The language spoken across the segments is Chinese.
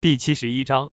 第七十一章，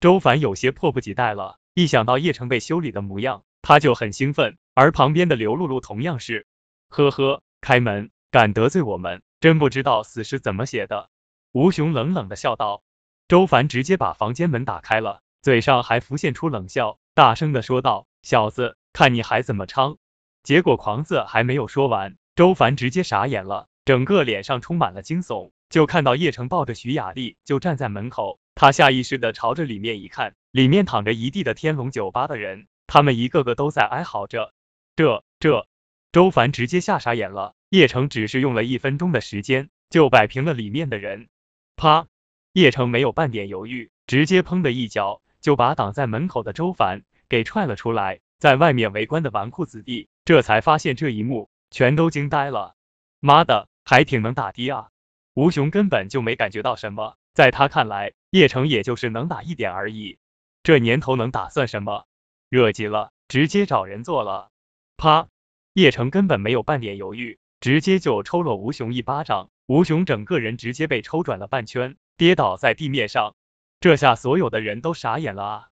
周凡有些迫不及待了，一想到叶城被修理的模样，他就很兴奋。而旁边的刘露露同样是，呵呵，开门，敢得罪我们，真不知道死是怎么写的。吴雄冷冷的笑道。周凡直接把房间门打开了，嘴上还浮现出冷笑，大声的说道：“小子，看你还怎么猖！”结果狂子还没有说完，周凡直接傻眼了，整个脸上充满了惊悚，就看到叶城抱着徐雅丽就站在门口。他下意识的朝着里面一看，里面躺着一地的天龙酒吧的人，他们一个个都在哀嚎着。这这，周凡直接吓傻眼了。叶城只是用了一分钟的时间，就摆平了里面的人。啪！叶城没有半点犹豫，直接砰的一脚就把挡在门口的周凡给踹了出来。在外面围观的纨绔子弟这才发现这一幕，全都惊呆了。妈的，还挺能打的啊！吴雄根本就没感觉到什么，在他看来。叶城也就是能打一点而已，这年头能打算什么？惹急了，直接找人做了。啪！叶城根本没有半点犹豫，直接就抽了吴雄一巴掌。吴雄整个人直接被抽转了半圈，跌倒在地面上。这下所有的人都傻眼了啊！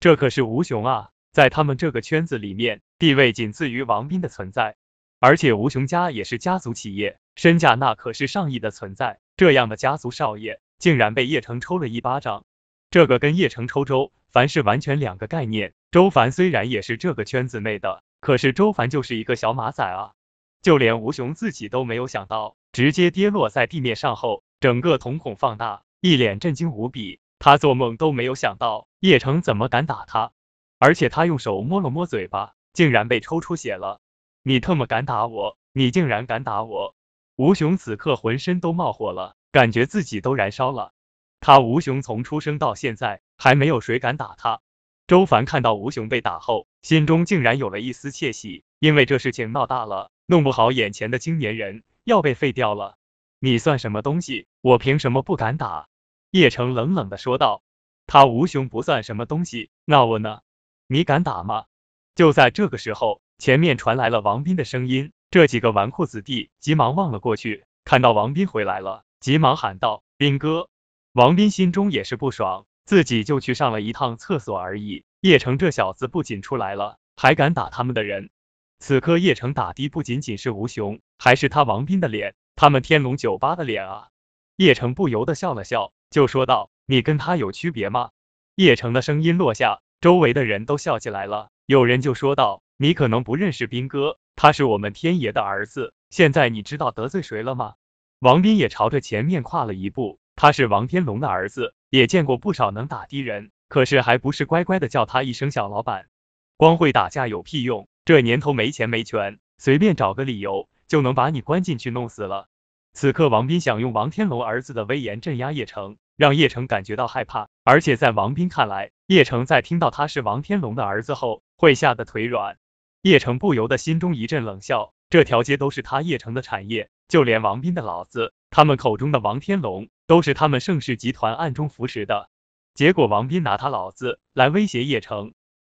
这可是吴雄啊，在他们这个圈子里面，地位仅次于王斌的存在。而且吴雄家也是家族企业，身价那可是上亿的存在。这样的家族少爷。竟然被叶城抽了一巴掌，这个跟叶城抽周凡是完全两个概念。周凡虽然也是这个圈子内的，可是周凡就是一个小马仔啊！就连吴雄自己都没有想到，直接跌落在地面上后，整个瞳孔放大，一脸震惊无比。他做梦都没有想到叶城怎么敢打他，而且他用手摸了摸嘴巴，竟然被抽出血了。你特么敢打我！你竟然敢打我！吴雄此刻浑身都冒火了。感觉自己都燃烧了。他吴雄从出生到现在还没有谁敢打他。周凡看到吴雄被打后，心中竟然有了一丝窃喜，因为这事情闹大了，弄不好眼前的青年人要被废掉了。你算什么东西？我凭什么不敢打？叶城冷冷的说道。他吴雄不算什么东西，那我呢？你敢打吗？就在这个时候，前面传来了王斌的声音，这几个纨绔子弟急忙望了过去，看到王斌回来了。急忙喊道：“斌哥！”王斌心中也是不爽，自己就去上了一趟厕所而已。叶城这小子不仅出来了，还敢打他们的人。此刻叶城打的不仅仅是吴雄，还是他王斌的脸，他们天龙酒吧的脸啊！叶城不由得笑了笑，就说道：“你跟他有区别吗？”叶城的声音落下，周围的人都笑起来了。有人就说道：“你可能不认识斌哥，他是我们天爷的儿子。现在你知道得罪谁了吗？”王斌也朝着前面跨了一步，他是王天龙的儿子，也见过不少能打的人，可是还不是乖乖的叫他一声小老板。光会打架有屁用？这年头没钱没权，随便找个理由就能把你关进去弄死了。此刻王斌想用王天龙儿子的威严镇压叶城，让叶城感觉到害怕，而且在王斌看来，叶城在听到他是王天龙的儿子后，会吓得腿软。叶城不由得心中一阵冷笑，这条街都是他叶城的产业。就连王斌的老子，他们口中的王天龙，都是他们盛世集团暗中扶持的。结果王斌拿他老子来威胁叶城，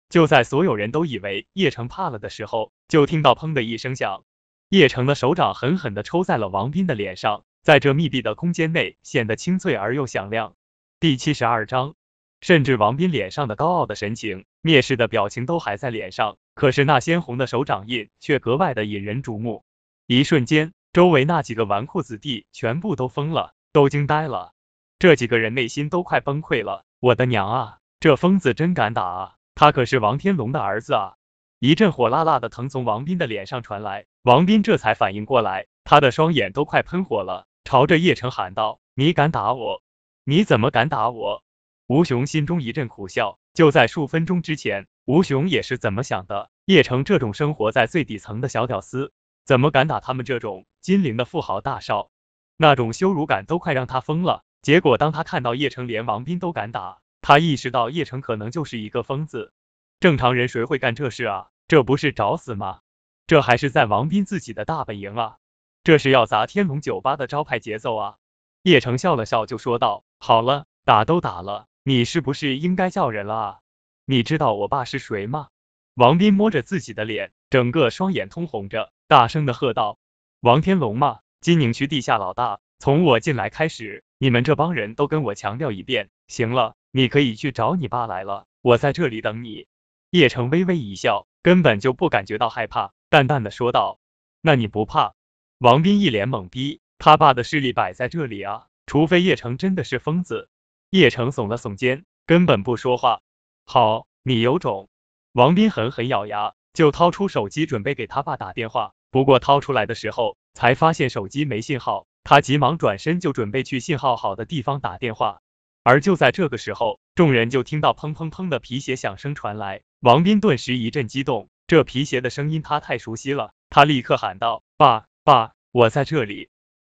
就在所有人都以为叶城怕了的时候，就听到砰的一声响，叶城的手掌狠狠的抽在了王斌的脸上，在这密闭的空间内显得清脆而又响亮。第七十二章，甚至王斌脸上的高傲的神情、蔑视的表情都还在脸上，可是那鲜红的手掌印却格外的引人瞩目。一瞬间。周围那几个纨绔子弟全部都疯了，都惊呆了。这几个人内心都快崩溃了。我的娘啊，这疯子真敢打啊！他可是王天龙的儿子啊！一阵火辣辣的疼从王斌的脸上传来，王斌这才反应过来，他的双眼都快喷火了，朝着叶城喊道：“你敢打我？你怎么敢打我？”吴雄心中一阵苦笑。就在数分钟之前，吴雄也是怎么想的？叶城这种生活在最底层的小屌丝。怎么敢打他们这种金陵的富豪大少？那种羞辱感都快让他疯了。结果当他看到叶城连王斌都敢打，他意识到叶城可能就是一个疯子。正常人谁会干这事啊？这不是找死吗？这还是在王斌自己的大本营啊！这是要砸天龙酒吧的招牌节奏啊！叶城笑了笑就说道：“好了，打都打了，你是不是应该叫人了啊？你知道我爸是谁吗？”王斌摸着自己的脸，整个双眼通红着。大声的喝道：“王天龙嘛，金宁区地下老大，从我进来开始，你们这帮人都跟我强调一遍。行了，你可以去找你爸来了，我在这里等你。叶城微微一笑，根本就不感觉到害怕，淡淡的说道：“那你不怕？”王斌一脸懵逼，他爸的势力摆在这里啊，除非叶城真的是疯子。叶城耸了耸肩，根本不说话。好，你有种！王斌狠狠咬牙，就掏出手机准备给他爸打电话。不过掏出来的时候，才发现手机没信号。他急忙转身就准备去信号好的地方打电话。而就在这个时候，众人就听到砰砰砰的皮鞋响声传来。王斌顿时一阵激动，这皮鞋的声音他太熟悉了。他立刻喊道：“爸爸，我在这里！”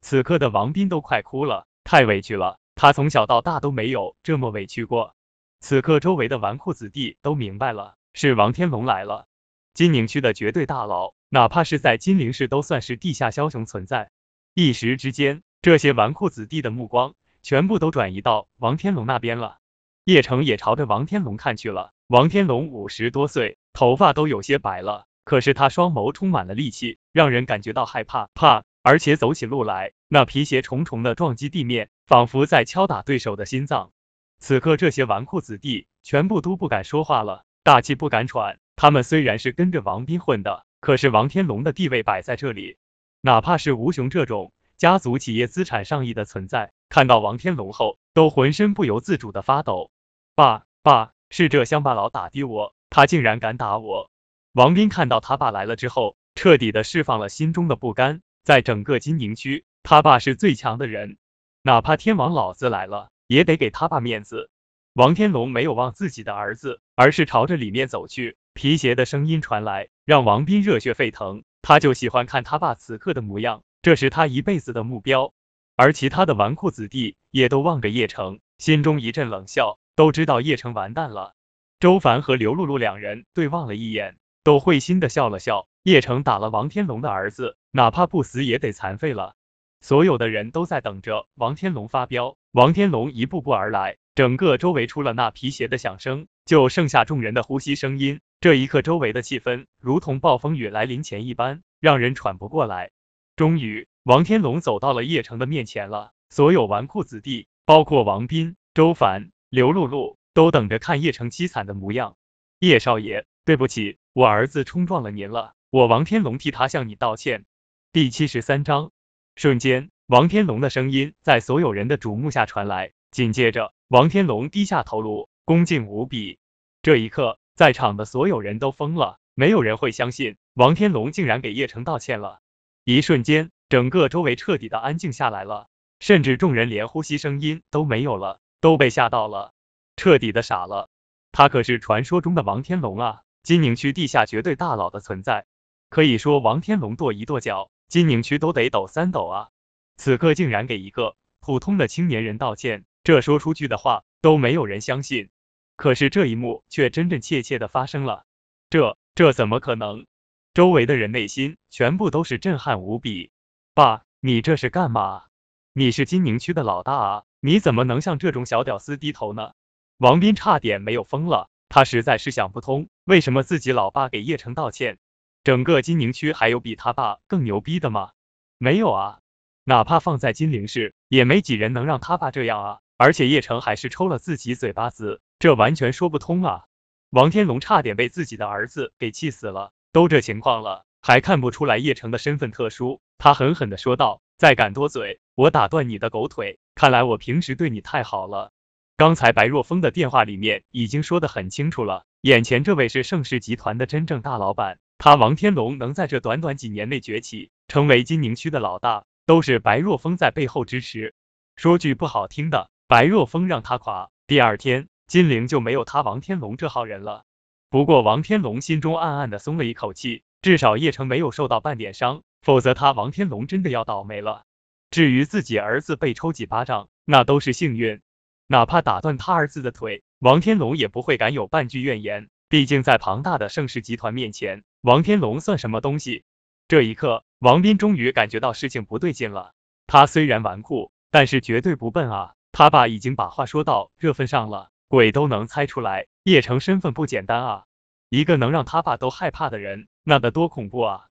此刻的王斌都快哭了，太委屈了。他从小到大都没有这么委屈过。此刻，周围的纨绔子弟都明白了，是王天龙来了。金宁区的绝对大佬，哪怕是在金陵市，都算是地下枭雄存在。一时之间，这些纨绔子弟的目光全部都转移到王天龙那边了。叶城也朝着王天龙看去了。王天龙五十多岁，头发都有些白了，可是他双眸充满了戾气，让人感觉到害怕怕。而且走起路来，那皮鞋重重的撞击地面，仿佛在敲打对手的心脏。此刻，这些纨绔子弟全部都不敢说话了，大气不敢喘。他们虽然是跟着王斌混的，可是王天龙的地位摆在这里，哪怕是吴雄这种家族企业资产上亿的存在，看到王天龙后，都浑身不由自主的发抖。爸爸，是这乡巴佬打的我，他竟然敢打我！王斌看到他爸来了之后，彻底的释放了心中的不甘。在整个金宁区，他爸是最强的人，哪怕天王老子来了，也得给他爸面子。王天龙没有望自己的儿子，而是朝着里面走去。皮鞋的声音传来，让王斌热血沸腾。他就喜欢看他爸此刻的模样，这是他一辈子的目标。而其他的纨绔子弟也都望着叶城，心中一阵冷笑，都知道叶城完蛋了。周凡和刘露露两人对望了一眼，都会心的笑了笑。叶城打了王天龙的儿子。哪怕不死也得残废了。所有的人都在等着王天龙发飙。王天龙一步步而来，整个周围除了那皮鞋的响声，就剩下众人的呼吸声音。这一刻，周围的气氛如同暴风雨来临前一般，让人喘不过来。终于，王天龙走到了叶城的面前了。所有纨绔子弟，包括王斌、周凡、刘露露，都等着看叶城凄惨的模样。叶少爷，对不起，我儿子冲撞了您了，我王天龙替他向你道歉。第七十三章，瞬间，王天龙的声音在所有人的瞩目下传来。紧接着，王天龙低下头颅，恭敬无比。这一刻，在场的所有人都疯了，没有人会相信王天龙竟然给叶城道歉了。一瞬间，整个周围彻底的安静下来了，甚至众人连呼吸声音都没有了，都被吓到了，彻底的傻了。他可是传说中的王天龙啊，金宁区地下绝对大佬的存在，可以说王天龙跺一跺脚。金宁区都得抖三抖啊！此刻竟然给一个普通的青年人道歉，这说出去的话都没有人相信。可是这一幕却真真切切的发生了，这这怎么可能？周围的人内心全部都是震撼无比。爸，你这是干嘛？你是金宁区的老大啊，你怎么能向这种小屌丝低头呢？王斌差点没有疯了，他实在是想不通，为什么自己老爸给叶城道歉。整个金宁区还有比他爸更牛逼的吗？没有啊，哪怕放在金陵市，也没几人能让他爸这样啊！而且叶城还是抽了自己嘴巴子，这完全说不通啊！王天龙差点被自己的儿子给气死了，都这情况了，还看不出来叶城的身份特殊？他狠狠的说道：“再敢多嘴，我打断你的狗腿！看来我平时对你太好了。刚才白若风的电话里面已经说的很清楚了，眼前这位是盛世集团的真正大老板。”他王天龙能在这短短几年内崛起，成为金宁区的老大，都是白若风在背后支持。说句不好听的，白若风让他垮，第二天金陵就没有他王天龙这号人了。不过王天龙心中暗暗的松了一口气，至少叶城没有受到半点伤，否则他王天龙真的要倒霉了。至于自己儿子被抽几巴掌，那都是幸运，哪怕打断他儿子的腿，王天龙也不会敢有半句怨言。毕竟在庞大的盛世集团面前。王天龙算什么东西？这一刻，王斌终于感觉到事情不对劲了。他虽然纨绔，但是绝对不笨啊！他爸已经把话说到这份上了，鬼都能猜出来，叶城身份不简单啊！一个能让他爸都害怕的人，那得多恐怖啊！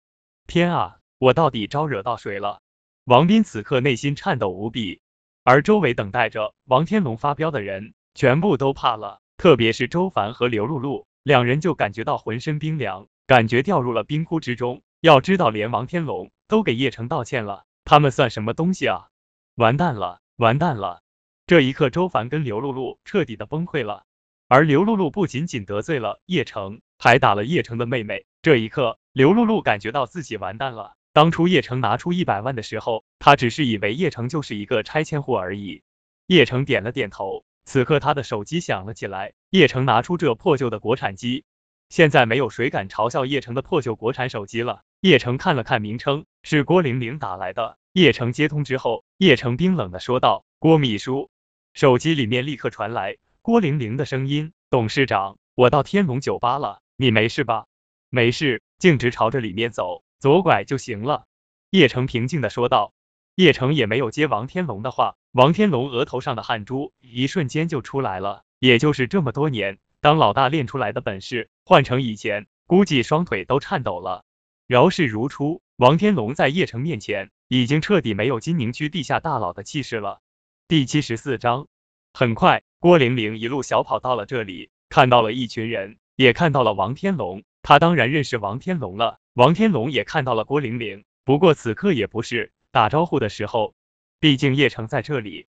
天啊，我到底招惹到谁了？王斌此刻内心颤抖无比，而周围等待着王天龙发飙的人全部都怕了，特别是周凡和刘露露两人就感觉到浑身冰凉，感觉掉入了冰窟之中。要知道，连王天龙都给叶城道歉了，他们算什么东西啊？完蛋了，完蛋了！这一刻，周凡跟刘露露彻底的崩溃了。而刘露露不仅仅得罪了叶城，还打了叶城的妹妹。这一刻，刘露露感觉到自己完蛋了。当初叶城拿出一百万的时候，她只是以为叶城就是一个拆迁户而已。叶城点了点头。此刻，他的手机响了起来。叶城拿出这破旧的国产机，现在没有谁敢嘲笑叶城的破旧国产手机了。叶城看了看名称，是郭玲玲打来的。叶城接通之后，叶城冰冷的说道：“郭秘书。”手机里面立刻传来。郭玲玲的声音，董事长，我到天龙酒吧了，你没事吧？没事，径直朝着里面走，左拐就行了。叶城平静的说道。叶城也没有接王天龙的话，王天龙额头上的汗珠一瞬间就出来了，也就是这么多年当老大练出来的本事，换成以前，估计双腿都颤抖了。饶是如初，王天龙在叶城面前，已经彻底没有金宁区地下大佬的气势了。第七十四章，很快。郭玲玲一路小跑到了这里，看到了一群人，也看到了王天龙。他当然认识王天龙了。王天龙也看到了郭玲玲，不过此刻也不是打招呼的时候，毕竟叶城在这里。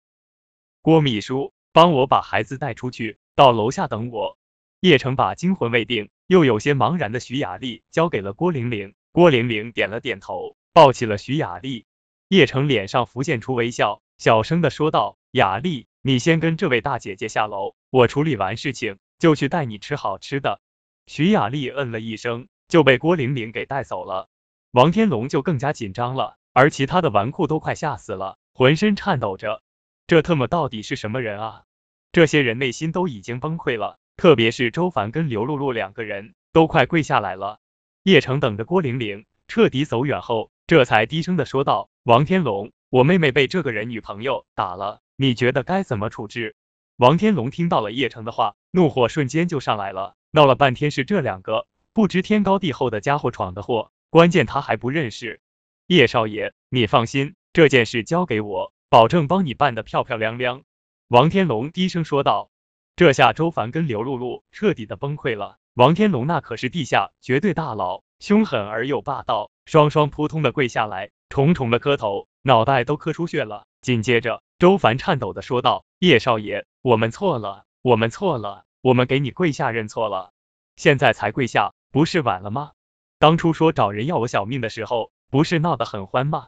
郭秘书，帮我把孩子带出去，到楼下等我。叶城把惊魂未定又有些茫然的徐雅丽交给了郭玲玲。郭玲玲点了点头，抱起了徐雅丽。叶城脸上浮现出微笑，小声的说道：“雅丽。”你先跟这位大姐姐下楼，我处理完事情就去带你吃好吃的。徐雅丽嗯了一声，就被郭玲玲给带走了。王天龙就更加紧张了，而其他的纨绔都快吓死了，浑身颤抖着。这特么到底是什么人啊？这些人内心都已经崩溃了，特别是周凡跟刘露露两个人都快跪下来了。叶城等着郭玲玲彻底走远后，这才低声的说道：“王天龙，我妹妹被这个人女朋友打了。”你觉得该怎么处置？王天龙听到了叶城的话，怒火瞬间就上来了。闹了半天是这两个不知天高地厚的家伙闯的祸，关键他还不认识。叶少爷，你放心，这件事交给我，保证帮你办得漂漂亮亮。王天龙低声说道。这下周凡跟刘露露彻底的崩溃了。王天龙那可是地下绝对大佬，凶狠而又霸道，双双扑通的跪下来，重重的磕头，脑袋都磕出血了。紧接着。周凡颤抖的说道：“叶少爷，我们错了，我们错了，我们给你跪下认错了。现在才跪下，不是晚了吗？当初说找人要我小命的时候，不是闹得很欢吗？”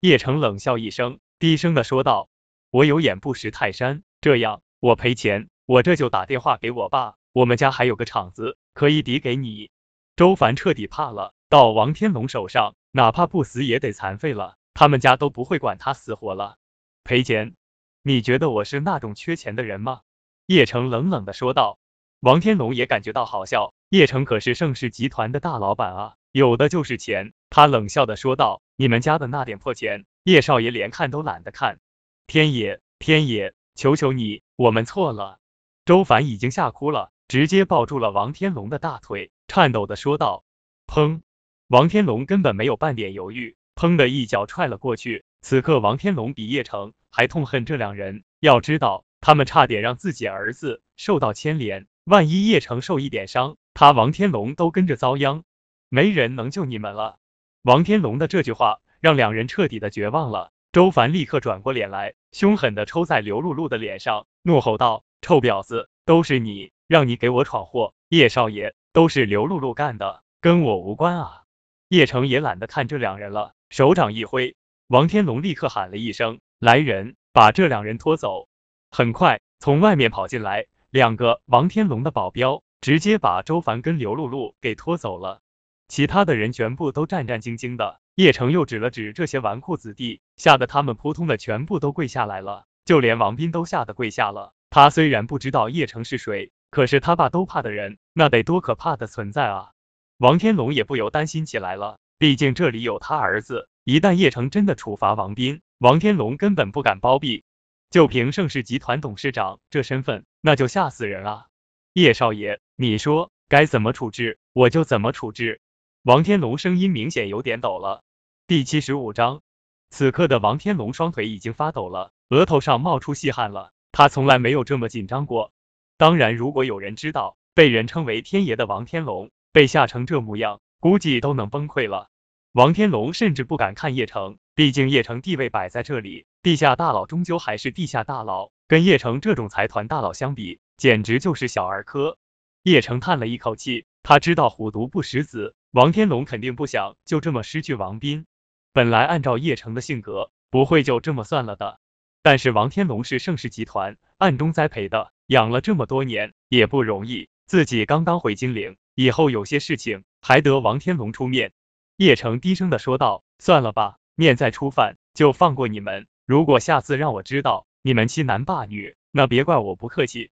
叶城冷笑一声，低声的说道：“我有眼不识泰山，这样，我赔钱，我这就打电话给我爸，我们家还有个厂子可以抵给你。”周凡彻底怕了，到王天龙手上，哪怕不死也得残废了，他们家都不会管他死活了。赔钱？你觉得我是那种缺钱的人吗？叶城冷冷的说道。王天龙也感觉到好笑，叶城可是盛世集团的大老板啊，有的就是钱。他冷笑的说道：“你们家的那点破钱，叶少爷连看都懒得看。天爷，天爷，求求你，我们错了。”周凡已经吓哭了，直接抱住了王天龙的大腿，颤抖的说道：“砰！”王天龙根本没有半点犹豫，砰的一脚踹了过去。此刻，王天龙比叶城还痛恨这两人。要知道，他们差点让自己儿子受到牵连，万一叶城受一点伤，他王天龙都跟着遭殃。没人能救你们了。王天龙的这句话让两人彻底的绝望了。周凡立刻转过脸来，凶狠的抽在刘露露的脸上，怒吼道：“臭婊子，都是你，让你给我闯祸！叶少爷，都是刘露露干的，跟我无关啊！”叶城也懒得看这两人了，手掌一挥。王天龙立刻喊了一声：“来人，把这两人拖走！”很快，从外面跑进来两个王天龙的保镖，直接把周凡跟刘露露给拖走了。其他的人全部都战战兢兢的。叶城又指了指这些纨绔子弟，吓得他们扑通的全部都跪下来了，就连王斌都吓得跪下了。他虽然不知道叶城是谁，可是他爸都怕的人，那得多可怕的存在啊！王天龙也不由担心起来了，毕竟这里有他儿子。一旦叶城真的处罚王斌，王天龙根本不敢包庇。就凭盛世集团董事长这身份，那就吓死人啊！叶少爷，你说该怎么处置，我就怎么处置。王天龙声音明显有点抖了。第七十五章，此刻的王天龙双腿已经发抖了，额头上冒出细汗了。他从来没有这么紧张过。当然，如果有人知道被人称为天爷的王天龙被吓成这模样，估计都能崩溃了。王天龙甚至不敢看叶城，毕竟叶城地位摆在这里，地下大佬终究还是地下大佬，跟叶城这种财团大佬相比，简直就是小儿科。叶城叹了一口气，他知道虎毒不食子，王天龙肯定不想就这么失去王斌。本来按照叶城的性格，不会就这么算了的。但是王天龙是盛世集团暗中栽培的，养了这么多年也不容易，自己刚刚回金陵，以后有些事情还得王天龙出面。叶城低声的说道：“算了吧，面再出犯，就放过你们。如果下次让我知道你们欺男霸女，那别怪我不客气。”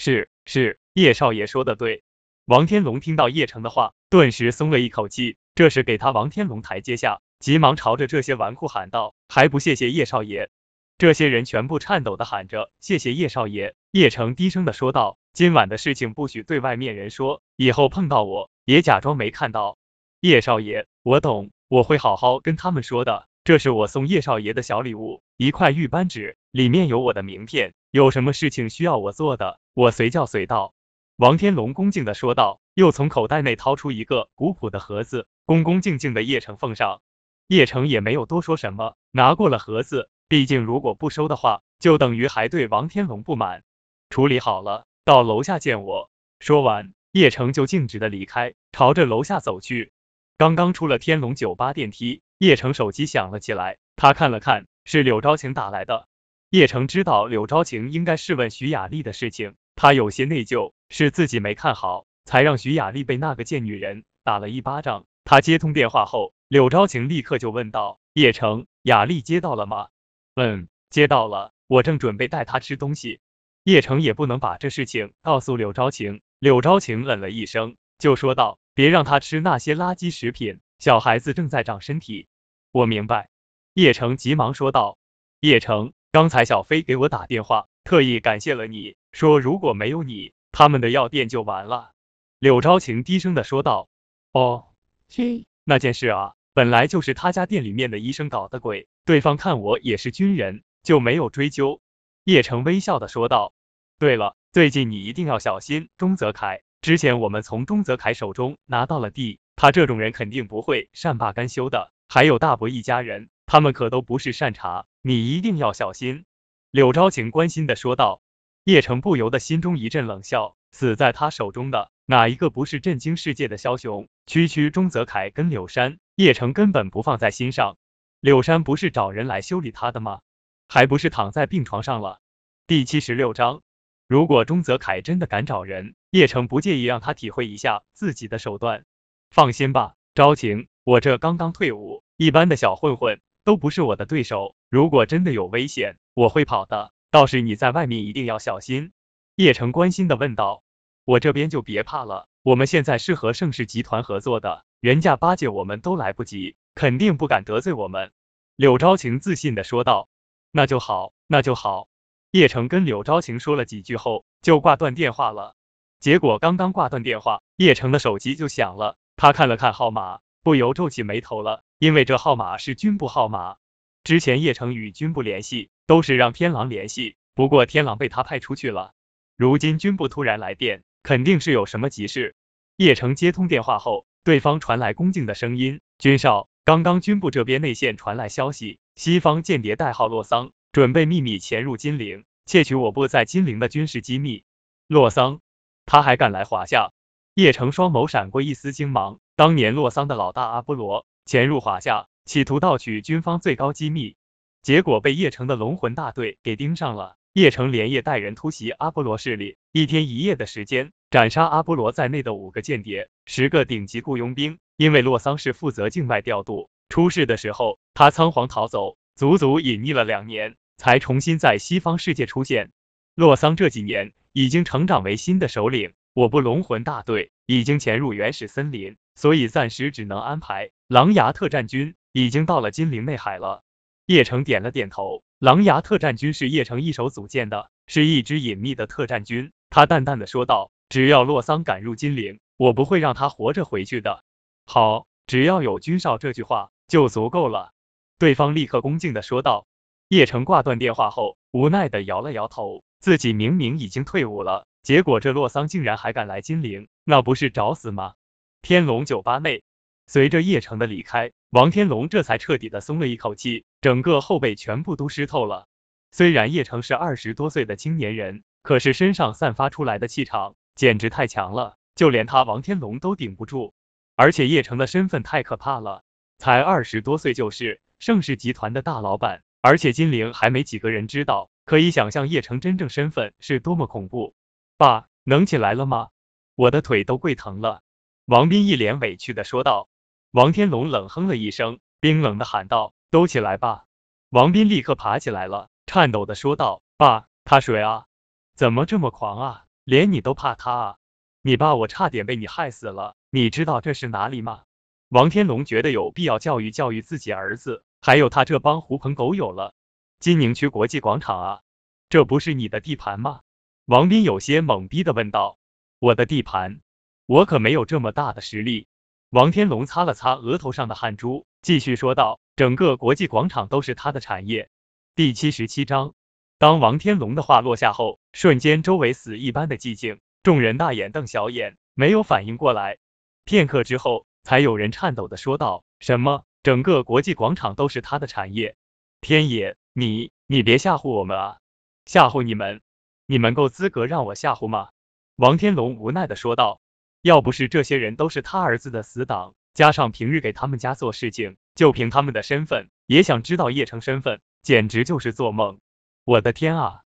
是是，叶少爷说的对。王天龙听到叶城的话，顿时松了一口气，这是给他王天龙台阶下，急忙朝着这些纨绔喊道：“还不谢谢叶少爷！”这些人全部颤抖的喊着：“谢谢叶少爷。”叶城低声的说道：“今晚的事情不许对外面人说，以后碰到我也假装没看到。”叶少爷，我懂，我会好好跟他们说的。这是我送叶少爷的小礼物，一块玉扳指，里面有我的名片。有什么事情需要我做的，我随叫随到。王天龙恭敬的说道，又从口袋内掏出一个古朴的盒子，恭恭敬敬的叶城奉上。叶城也没有多说什么，拿过了盒子。毕竟如果不收的话，就等于还对王天龙不满。处理好了，到楼下见我。说完，叶城就径直的离开，朝着楼下走去。刚刚出了天龙酒吧电梯，叶城手机响了起来，他看了看，是柳昭晴打来的。叶城知道柳昭晴应该是问徐雅丽的事情，他有些内疚，是自己没看好，才让徐雅丽被那个贱女人打了一巴掌。他接通电话后，柳昭晴立刻就问道：“叶城，雅丽接到了吗？”“嗯，接到了，我正准备带她吃东西。”叶城也不能把这事情告诉柳昭晴。柳昭晴冷了一声，就说道。别让他吃那些垃圾食品，小孩子正在长身体。我明白。叶城急忙说道。叶城，刚才小飞给我打电话，特意感谢了你，说如果没有你，他们的药店就完了。柳昭晴低声的说道。哦，这那件事啊，本来就是他家店里面的医生搞的鬼，对方看我也是军人，就没有追究。叶城微笑的说道。对了，最近你一定要小心钟泽凯。之前我们从钟泽凯手中拿到了地，他这种人肯定不会善罢甘休的。还有大伯一家人，他们可都不是善茬，你一定要小心。”柳昭晴关心的说道。叶城不由得心中一阵冷笑，死在他手中的哪一个不是震惊世界的枭雄？区区钟泽凯跟柳山，叶城根本不放在心上。柳山不是找人来修理他的吗？还不是躺在病床上了。第七十六章。如果钟泽凯真的敢找人，叶城不介意让他体会一下自己的手段。放心吧，昭晴，我这刚刚退伍，一般的小混混都不是我的对手。如果真的有危险，我会跑的。倒是你在外面一定要小心。叶城关心的问道。我这边就别怕了，我们现在是和盛世集团合作的，人家巴结我们都来不及，肯定不敢得罪我们。柳昭晴自信的说道。那就好，那就好。叶城跟柳昭晴说了几句后，就挂断电话了。结果刚刚挂断电话，叶城的手机就响了。他看了看号码，不由皱起眉头了，因为这号码是军部号码。之前叶城与军部联系都是让天狼联系，不过天狼被他派出去了。如今军部突然来电，肯定是有什么急事。叶城接通电话后，对方传来恭敬的声音：“军少，刚刚军部这边内线传来消息，西方间谍代号洛桑。”准备秘密潜入金陵，窃取我部在金陵的军事机密。洛桑，他还敢来华夏？叶城双眸闪过一丝惊芒。当年洛桑的老大阿波罗潜入华夏，企图盗取军方最高机密，结果被叶城的龙魂大队给盯上了。叶城连夜带人突袭阿波罗势力，一天一夜的时间斩杀阿波罗在内的五个间谍，十个顶级雇佣兵。因为洛桑是负责境外调度，出事的时候他仓皇逃走。足足隐匿了两年，才重新在西方世界出现。洛桑这几年已经成长为新的首领，我部龙魂大队已经潜入原始森林，所以暂时只能安排狼牙特战军已经到了金陵内海了。叶城点了点头，狼牙特战军是叶城一手组建的，是一支隐秘的特战军。他淡淡的说道：“只要洛桑敢入金陵，我不会让他活着回去的。”好，只要有军少这句话就足够了。对方立刻恭敬的说道。叶城挂断电话后，无奈的摇了摇头，自己明明已经退伍了，结果这洛桑竟然还敢来金陵，那不是找死吗？天龙酒吧内，随着叶城的离开，王天龙这才彻底的松了一口气，整个后背全部都湿透了。虽然叶城是二十多岁的青年人，可是身上散发出来的气场简直太强了，就连他王天龙都顶不住。而且叶城的身份太可怕了，才二十多岁就是盛世集团的大老板。而且金陵还没几个人知道，可以想象叶城真正身份是多么恐怖。爸，能起来了吗？我的腿都跪疼了。王斌一脸委屈的说道。王天龙冷哼了一声，冰冷的喊道：“都起来吧！”王斌立刻爬起来了，颤抖的说道：“爸，他谁啊？怎么这么狂啊？连你都怕他啊？你爸我差点被你害死了，你知道这是哪里吗？”王天龙觉得有必要教育教育自己儿子。还有他这帮狐朋狗友了，金宁区国际广场啊，这不是你的地盘吗？王斌有些懵逼的问道。我的地盘？我可没有这么大的实力。王天龙擦了擦额头上的汗珠，继续说道。整个国际广场都是他的产业。第七十七章，当王天龙的话落下后，瞬间周围死一般的寂静，众人大眼瞪小眼，没有反应过来。片刻之后，才有人颤抖的说道：什么？整个国际广场都是他的产业，天野，你你别吓唬我们啊！吓唬你们？你们够资格让我吓唬吗？王天龙无奈的说道。要不是这些人都是他儿子的死党，加上平日给他们家做事情，就凭他们的身份，也想知道叶城身份，简直就是做梦！我的天啊！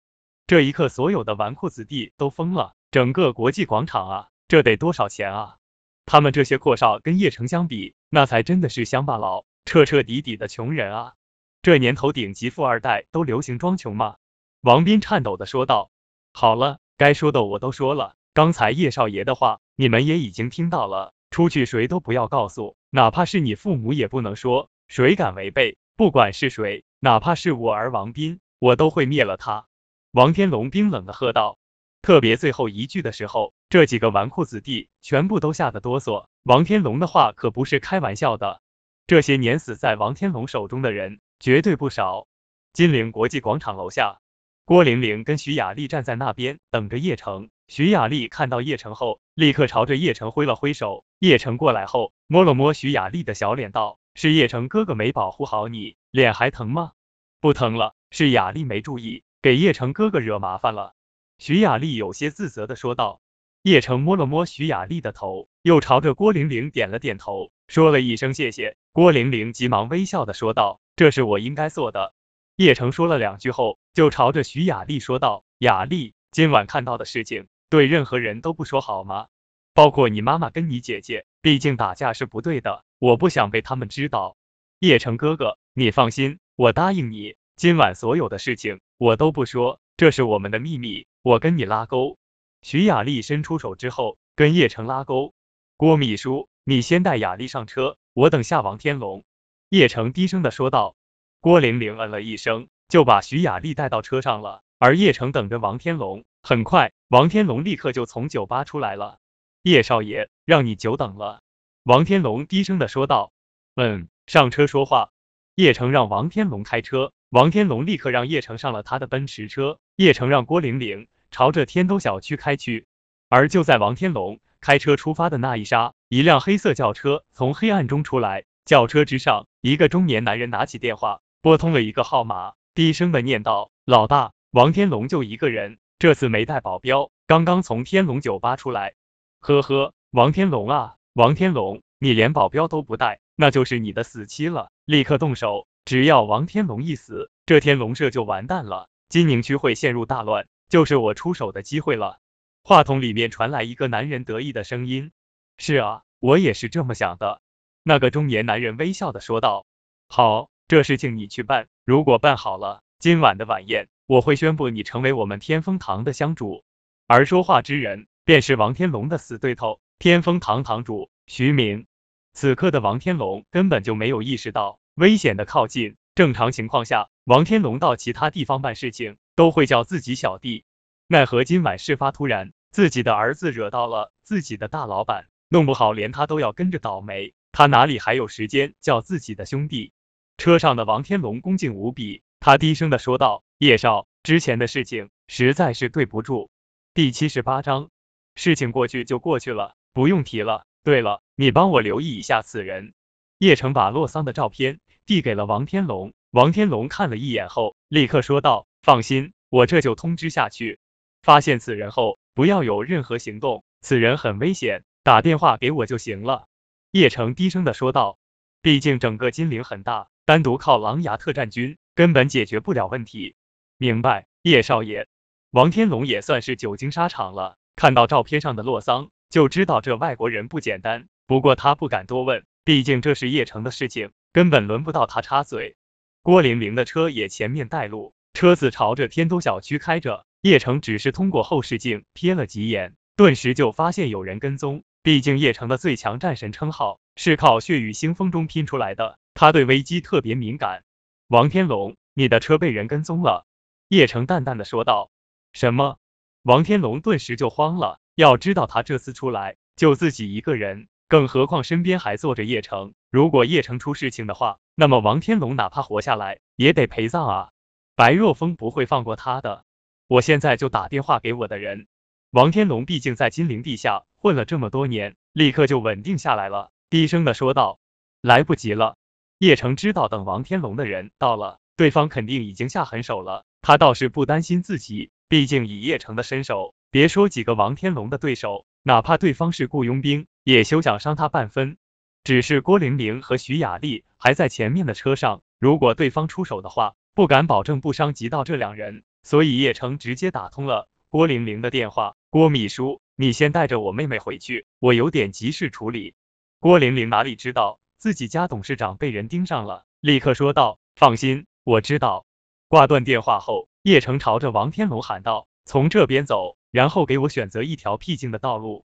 这一刻，所有的纨绔子弟都疯了，整个国际广场啊，这得多少钱啊？他们这些阔少跟叶城相比，那才真的是乡巴佬，彻彻底底的穷人啊！这年头顶级富二代都流行装穷吗？王斌颤抖的说道。好了，该说的我都说了，刚才叶少爷的话你们也已经听到了，出去谁都不要告诉，哪怕是你父母也不能说，谁敢违背，不管是谁，哪怕是我儿王斌，我都会灭了他！王天龙冰冷的喝道。特别最后一句的时候，这几个纨绔子弟全部都吓得哆嗦。王天龙的话可不是开玩笑的，这些年死在王天龙手中的人绝对不少。金陵国际广场楼下，郭玲玲跟徐雅丽站在那边等着叶城。徐雅丽看到叶城后，立刻朝着叶城挥了挥手。叶城过来后，摸了摸徐雅丽的小脸，道：“是叶城哥哥没保护好你，脸还疼吗？”“不疼了，是雅丽没注意，给叶城哥哥惹麻烦了。”徐雅丽有些自责的说道。叶城摸了摸徐雅丽的头，又朝着郭玲玲点了点头，说了一声谢谢。郭玲玲急忙微笑的说道：“这是我应该做的。”叶城说了两句后，就朝着徐雅丽说道：“雅丽，今晚看到的事情，对任何人都不说好吗？包括你妈妈跟你姐姐，毕竟打架是不对的，我不想被他们知道。”叶城哥哥，你放心，我答应你，今晚所有的事情我都不说，这是我们的秘密。我跟你拉钩。徐雅丽伸出手之后，跟叶城拉钩。郭秘书，你先带雅丽上车，我等下王天龙。叶城低声的说道。郭玲玲嗯了一声，就把徐雅丽带到车上了。而叶城等着王天龙。很快，王天龙立刻就从酒吧出来了。叶少爷，让你久等了。王天龙低声的说道。嗯，上车说话。叶城让王天龙开车，王天龙立刻让叶城上了他的奔驰车。叶城让郭玲玲。朝着天都小区开去，而就在王天龙开车出发的那一刹，一辆黑色轿车从黑暗中出来，轿车之上，一个中年男人拿起电话，拨通了一个号码，低声的念道：“老大，王天龙就一个人，这次没带保镖，刚刚从天龙酒吧出来。”呵呵，王天龙啊，王天龙，你连保镖都不带，那就是你的死期了，立刻动手，只要王天龙一死，这天龙社就完蛋了，金宁区会陷入大乱。就是我出手的机会了。话筒里面传来一个男人得意的声音：“是啊，我也是这么想的。”那个中年男人微笑的说道：“好，这事情你去办。如果办好了，今晚的晚宴我会宣布你成为我们天风堂的香主。”而说话之人便是王天龙的死对头，天风堂堂主徐明。此刻的王天龙根本就没有意识到危险的靠近。正常情况下，王天龙到其他地方办事情。都会叫自己小弟，奈何今晚事发突然，自己的儿子惹到了自己的大老板，弄不好连他都要跟着倒霉，他哪里还有时间叫自己的兄弟？车上的王天龙恭敬无比，他低声的说道：“叶少，之前的事情实在是对不住。”第七十八章，事情过去就过去了，不用提了。对了，你帮我留意一下此人。叶城把洛桑的照片递给了王天龙，王天龙看了一眼后，立刻说道：“放心，我这就通知下去。发现此人后，不要有任何行动，此人很危险，打电话给我就行了。”叶城低声的说道：“毕竟整个金陵很大。”单独靠狼牙特战军根本解决不了问题。明白，叶少爷。王天龙也算是久经沙场了，看到照片上的洛桑，就知道这外国人不简单。不过他不敢多问，毕竟这是叶城的事情，根本轮不到他插嘴。郭玲玲的车也前面带路，车子朝着天都小区开着。叶城只是通过后视镜瞥了几眼，顿时就发现有人跟踪。毕竟叶城的最强战神称号是靠血雨腥风中拼出来的。他对危机特别敏感。王天龙，你的车被人跟踪了。叶城淡淡的说道。什么？王天龙顿时就慌了。要知道他这次出来就自己一个人，更何况身边还坐着叶城。如果叶城出事情的话，那么王天龙哪怕活下来也得陪葬啊。白若风不会放过他的。我现在就打电话给我的人。王天龙毕竟在金陵地下混了这么多年，立刻就稳定下来了，低声的说道。来不及了。叶城知道，等王天龙的人到了，对方肯定已经下狠手了。他倒是不担心自己，毕竟以叶城的身手，别说几个王天龙的对手，哪怕对方是雇佣兵，也休想伤他半分。只是郭玲玲和徐雅丽还在前面的车上，如果对方出手的话，不敢保证不伤及到这两人。所以叶城直接打通了郭玲玲的电话：“郭秘书，你先带着我妹妹回去，我有点急事处理。”郭玲玲哪里知道？自己家董事长被人盯上了，立刻说道：“放心，我知道。”挂断电话后，叶城朝着王天龙喊道：“从这边走，然后给我选择一条僻静的道路。”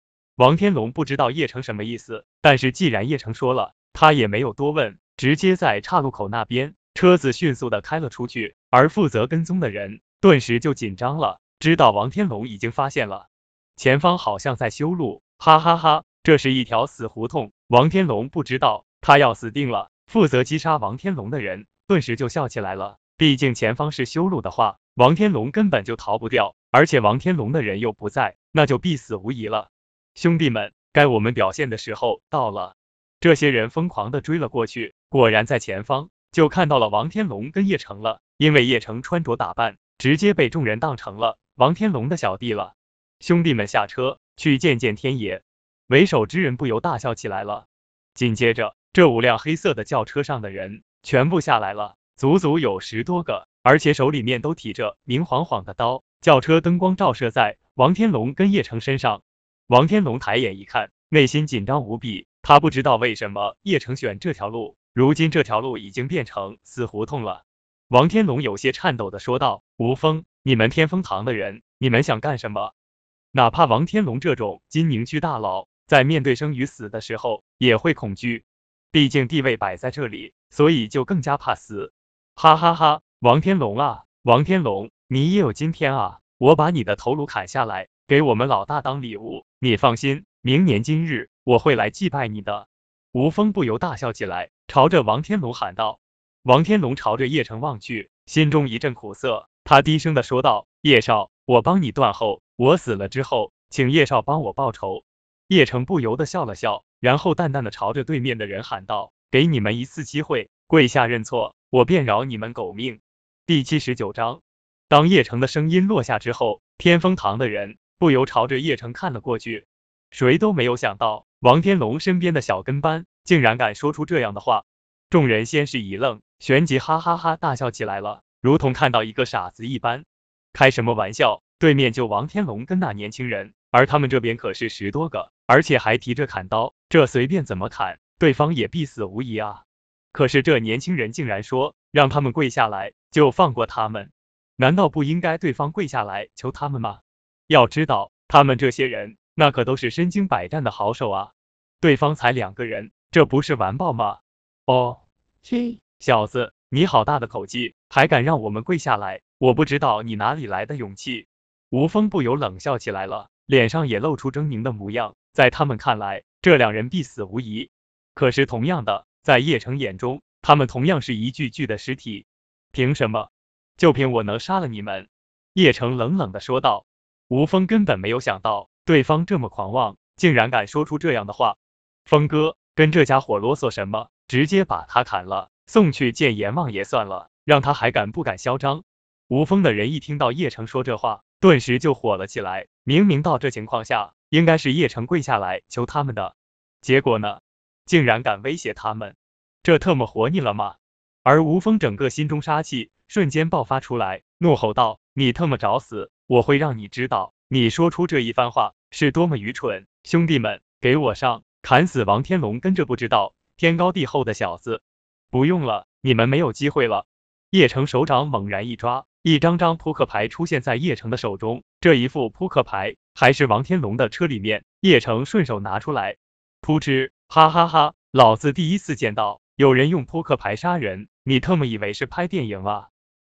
王天龙不知道叶城什么意思，但是既然叶城说了，他也没有多问，直接在岔路口那边，车子迅速的开了出去。而负责跟踪的人顿时就紧张了，知道王天龙已经发现了前方好像在修路，哈哈哈，这是一条死胡同。王天龙不知道。他要死定了！负责击杀王天龙的人顿时就笑起来了。毕竟前方是修路的话，王天龙根本就逃不掉，而且王天龙的人又不在，那就必死无疑了。兄弟们，该我们表现的时候到了！这些人疯狂的追了过去，果然在前方就看到了王天龙跟叶城了。因为叶城穿着打扮，直接被众人当成了王天龙的小弟了。兄弟们下车去见见天爷！为首之人不由大笑起来了。紧接着。这五辆黑色的轿车上的人全部下来了，足足有十多个，而且手里面都提着明晃晃的刀。轿车灯光照射在王天龙跟叶城身上，王天龙抬眼一看，内心紧张无比。他不知道为什么叶城选这条路，如今这条路已经变成死胡同了。王天龙有些颤抖的说道：“吴峰，你们天风堂的人，你们想干什么？”哪怕王天龙这种金陵区大佬，在面对生与死的时候，也会恐惧。毕竟地位摆在这里，所以就更加怕死。哈哈哈，王天龙啊，王天龙，你也有今天啊！我把你的头颅砍下来，给我们老大当礼物。你放心，明年今日我会来祭拜你的。吴峰不由大笑起来，朝着王天龙喊道。王天龙朝着叶城望去，心中一阵苦涩。他低声的说道：“叶少，我帮你断后，我死了之后，请叶少帮我报仇。”叶城不由得笑了笑。然后淡淡的朝着对面的人喊道：“给你们一次机会，跪下认错，我便饶你们狗命。”第七十九章，当叶城的声音落下之后，天风堂的人不由朝着叶城看了过去。谁都没有想到，王天龙身边的小跟班竟然敢说出这样的话。众人先是一愣，旋即哈哈哈大笑起来了，如同看到一个傻子一般。开什么玩笑？对面就王天龙跟那年轻人，而他们这边可是十多个。而且还提着砍刀，这随便怎么砍，对方也必死无疑啊！可是这年轻人竟然说让他们跪下来就放过他们，难道不应该对方跪下来求他们吗？要知道他们这些人那可都是身经百战的好手啊！对方才两个人，这不是完爆吗？哦，切，小子，你好大的口气，还敢让我们跪下来？我不知道你哪里来的勇气！吴峰不由冷笑起来了，脸上也露出狰狞的模样。在他们看来，这两人必死无疑。可是同样的，在叶城眼中，他们同样是一具具的尸体。凭什么？就凭我能杀了你们？叶城冷冷的说道。吴峰根本没有想到对方这么狂妄，竟然敢说出这样的话。峰哥，跟这家伙啰嗦什么？直接把他砍了，送去见阎王爷算了，让他还敢不敢嚣张？吴峰的人一听到叶城说这话，顿时就火了起来。明明到这情况下，应该是叶城跪下来求他们的，结果呢，竟然敢威胁他们，这特么活腻了吗？而吴峰整个心中杀气瞬间爆发出来，怒吼道：“你特么找死！我会让你知道，你说出这一番话是多么愚蠢！兄弟们，给我上，砍死王天龙跟着不知道天高地厚的小子！不用了，你们没有机会了。”叶城手掌猛然一抓。一张张扑克牌出现在叶城的手中，这一副扑克牌还是王天龙的车里面，叶城顺手拿出来，扑哧，哈哈哈，老子第一次见到有人用扑克牌杀人，你特么以为是拍电影啊？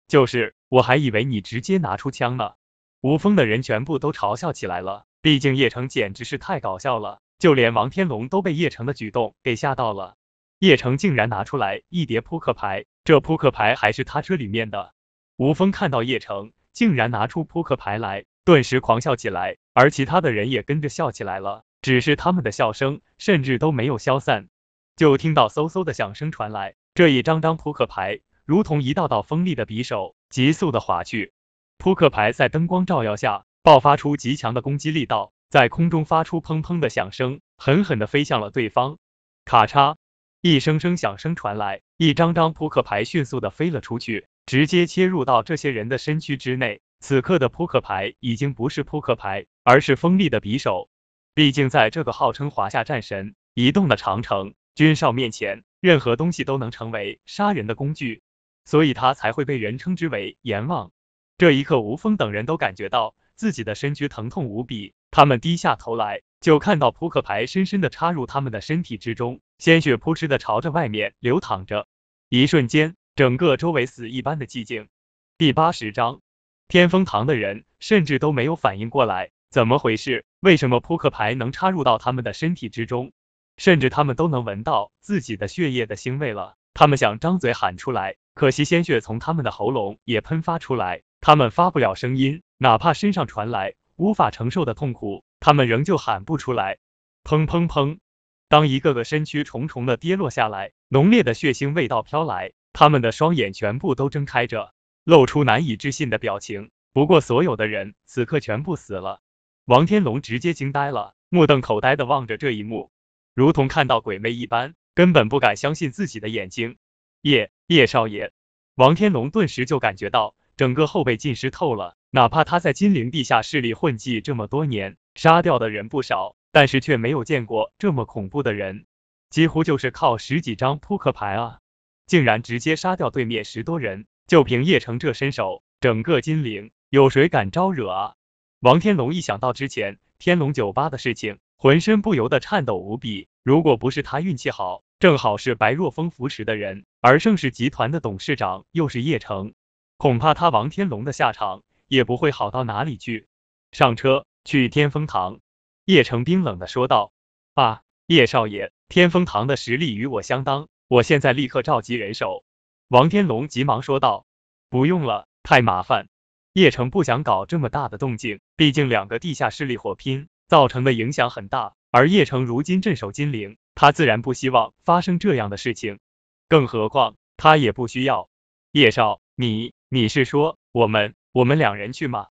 就是，我还以为你直接拿出枪呢。吴峰的人全部都嘲笑起来了，毕竟叶城简直是太搞笑了，就连王天龙都被叶城的举动给吓到了。叶城竟然拿出来一叠扑克牌，这扑克牌还是他车里面的。吴峰看到叶城竟然拿出扑克牌来，顿时狂笑起来，而其他的人也跟着笑起来了。只是他们的笑声甚至都没有消散，就听到嗖嗖的响声传来，这一张张扑克牌如同一道道锋利的匕首，急速的划去。扑克牌在灯光照耀下爆发出极强的攻击力道，在空中发出砰砰的响声，狠狠的飞向了对方。咔嚓，一声声响声传来，一张张扑克牌迅速的飞了出去。直接切入到这些人的身躯之内。此刻的扑克牌已经不是扑克牌，而是锋利的匕首。毕竟在这个号称华夏战神、移动的长城军少面前，任何东西都能成为杀人的工具，所以他才会被人称之为阎王。这一刻，吴峰等人都感觉到自己的身躯疼痛无比，他们低下头来，就看到扑克牌深深的插入他们的身体之中，鲜血扑哧的朝着外面流淌着。一瞬间。整个周围死一般的寂静。第八十章，天风堂的人甚至都没有反应过来，怎么回事？为什么扑克牌能插入到他们的身体之中？甚至他们都能闻到自己的血液的腥味了。他们想张嘴喊出来，可惜鲜血从他们的喉咙也喷发出来，他们发不了声音，哪怕身上传来无法承受的痛苦，他们仍旧喊不出来。砰砰砰！当一个个身躯重重的跌落下来，浓烈的血腥味道飘来。他们的双眼全部都睁开着，露出难以置信的表情。不过，所有的人此刻全部死了。王天龙直接惊呆了，目瞪口呆的望着这一幕，如同看到鬼魅一般，根本不敢相信自己的眼睛。叶叶少爷，王天龙顿时就感觉到整个后背浸湿透了。哪怕他在金陵地下室里混迹这么多年，杀掉的人不少，但是却没有见过这么恐怖的人，几乎就是靠十几张扑克牌啊！竟然直接杀掉对面十多人，就凭叶城这身手，整个金陵有谁敢招惹啊？王天龙一想到之前天龙酒吧的事情，浑身不由得颤抖无比。如果不是他运气好，正好是白若风扶持的人，而盛世集团的董事长又是叶城，恐怕他王天龙的下场也不会好到哪里去。上车，去天风堂。叶城冰冷的说道。啊，叶少爷，天风堂的实力与我相当。我现在立刻召集人手。王天龙急忙说道。不用了，太麻烦。叶城不想搞这么大的动静，毕竟两个地下势力火拼，造成的影响很大。而叶城如今镇守金陵，他自然不希望发生这样的事情。更何况他也不需要。叶少，你你是说我们我们两人去吗？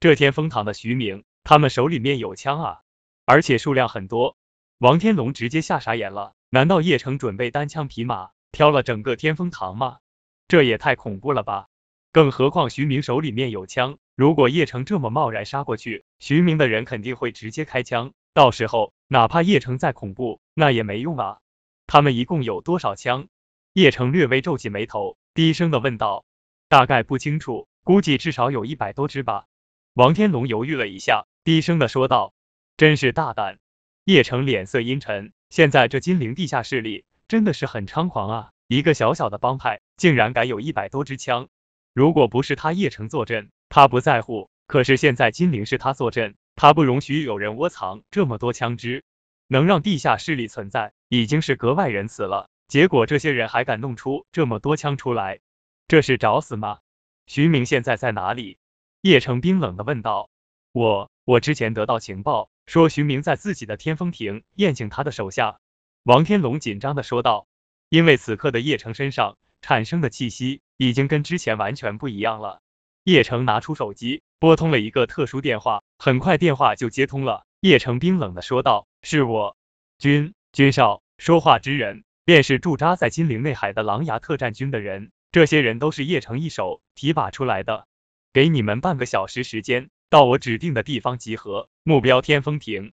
这天风堂的徐明，他们手里面有枪啊，而且数量很多。王天龙直接吓傻眼了。难道叶城准备单枪匹马挑了整个天风堂吗？这也太恐怖了吧！更何况徐明手里面有枪，如果叶城这么贸然杀过去，徐明的人肯定会直接开枪，到时候哪怕叶城再恐怖，那也没用啊！他们一共有多少枪？叶城略微皱起眉头，低声的问道：“大概不清楚，估计至少有一百多支吧。”王天龙犹豫了一下，低声的说道：“真是大胆。”叶城脸色阴沉。现在这金陵地下势力真的是很猖狂啊！一个小小的帮派竟然敢有一百多支枪，如果不是他叶城坐镇，他不在乎。可是现在金陵是他坐镇，他不容许有人窝藏这么多枪支，能让地下势力存在，已经是格外仁慈了。结果这些人还敢弄出这么多枪出来，这是找死吗？徐明现在在哪里？叶城冰冷的问道。我我之前得到情报，说徐明在自己的天风亭宴请他的手下。王天龙紧张的说道。因为此刻的叶城身上产生的气息已经跟之前完全不一样了。叶城拿出手机，拨通了一个特殊电话，很快电话就接通了。叶城冰冷的说道：“是我，君君少。”说话之人便是驻扎在金陵内海的狼牙特战军的人，这些人都是叶城一手提拔出来的。给你们半个小时时间，到我指定的地方集合，目标天风亭。